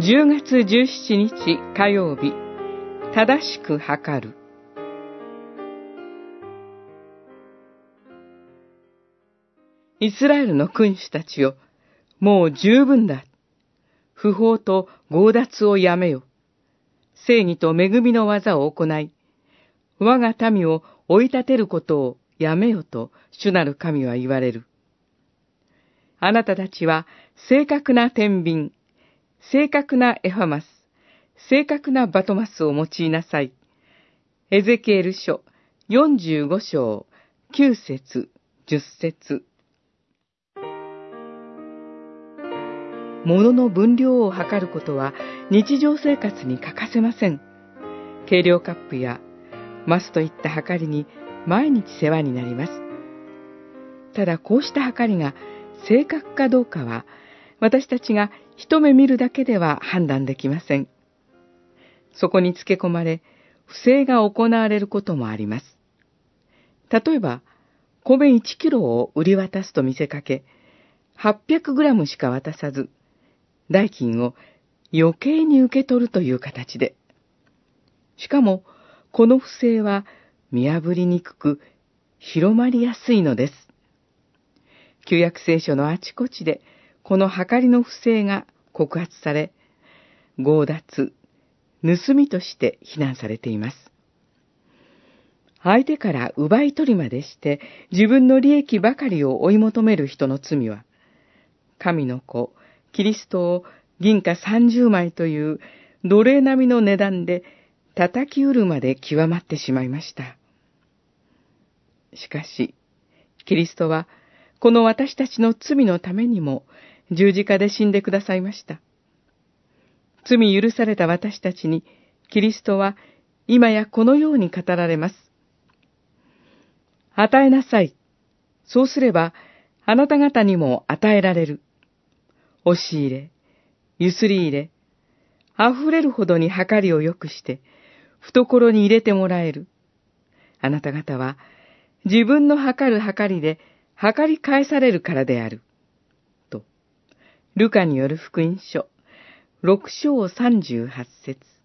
10月17日火曜日、正しく測る。イスラエルの君主たちよ、もう十分だ。不法と強奪をやめよ。正義と恵みの技を行い、我が民を追い立てることをやめよと主なる神は言われる。あなたたちは正確な天秤、正確なエファマス、正確なバトマスを用いなさい。エゼキエル書45章9節10節物の分量を測ることは日常生活に欠かせません。計量カップやマスといった測りに毎日世話になります。ただこうした測りが正確かどうかは私たちが一目見るだけでは判断できません。そこにつけ込まれ、不正が行われることもあります。例えば、米1キロを売り渡すと見せかけ、800グラムしか渡さず、代金を余計に受け取るという形で。しかも、この不正は見破りにくく広まりやすいのです。旧約聖書のあちこちで、この計りの不正が告発され、強奪、盗みとして非難されています。相手から奪い取りまでして自分の利益ばかりを追い求める人の罪は、神の子、キリストを銀貨30枚という奴隷並みの値段で叩き売るまで極まってしまいました。しかし、キリストは、この私たちの罪のためにも十字架で死んでくださいました。罪許された私たちに、キリストは今やこのように語られます。与えなさい。そうすれば、あなた方にも与えられる。押し入れ、ゆすり入れ、溢れるほどに計りを良くして、懐に入れてもらえる。あなた方は、自分の測る計りで、測り返されるからである。ルカによる福音書、六章三十八節。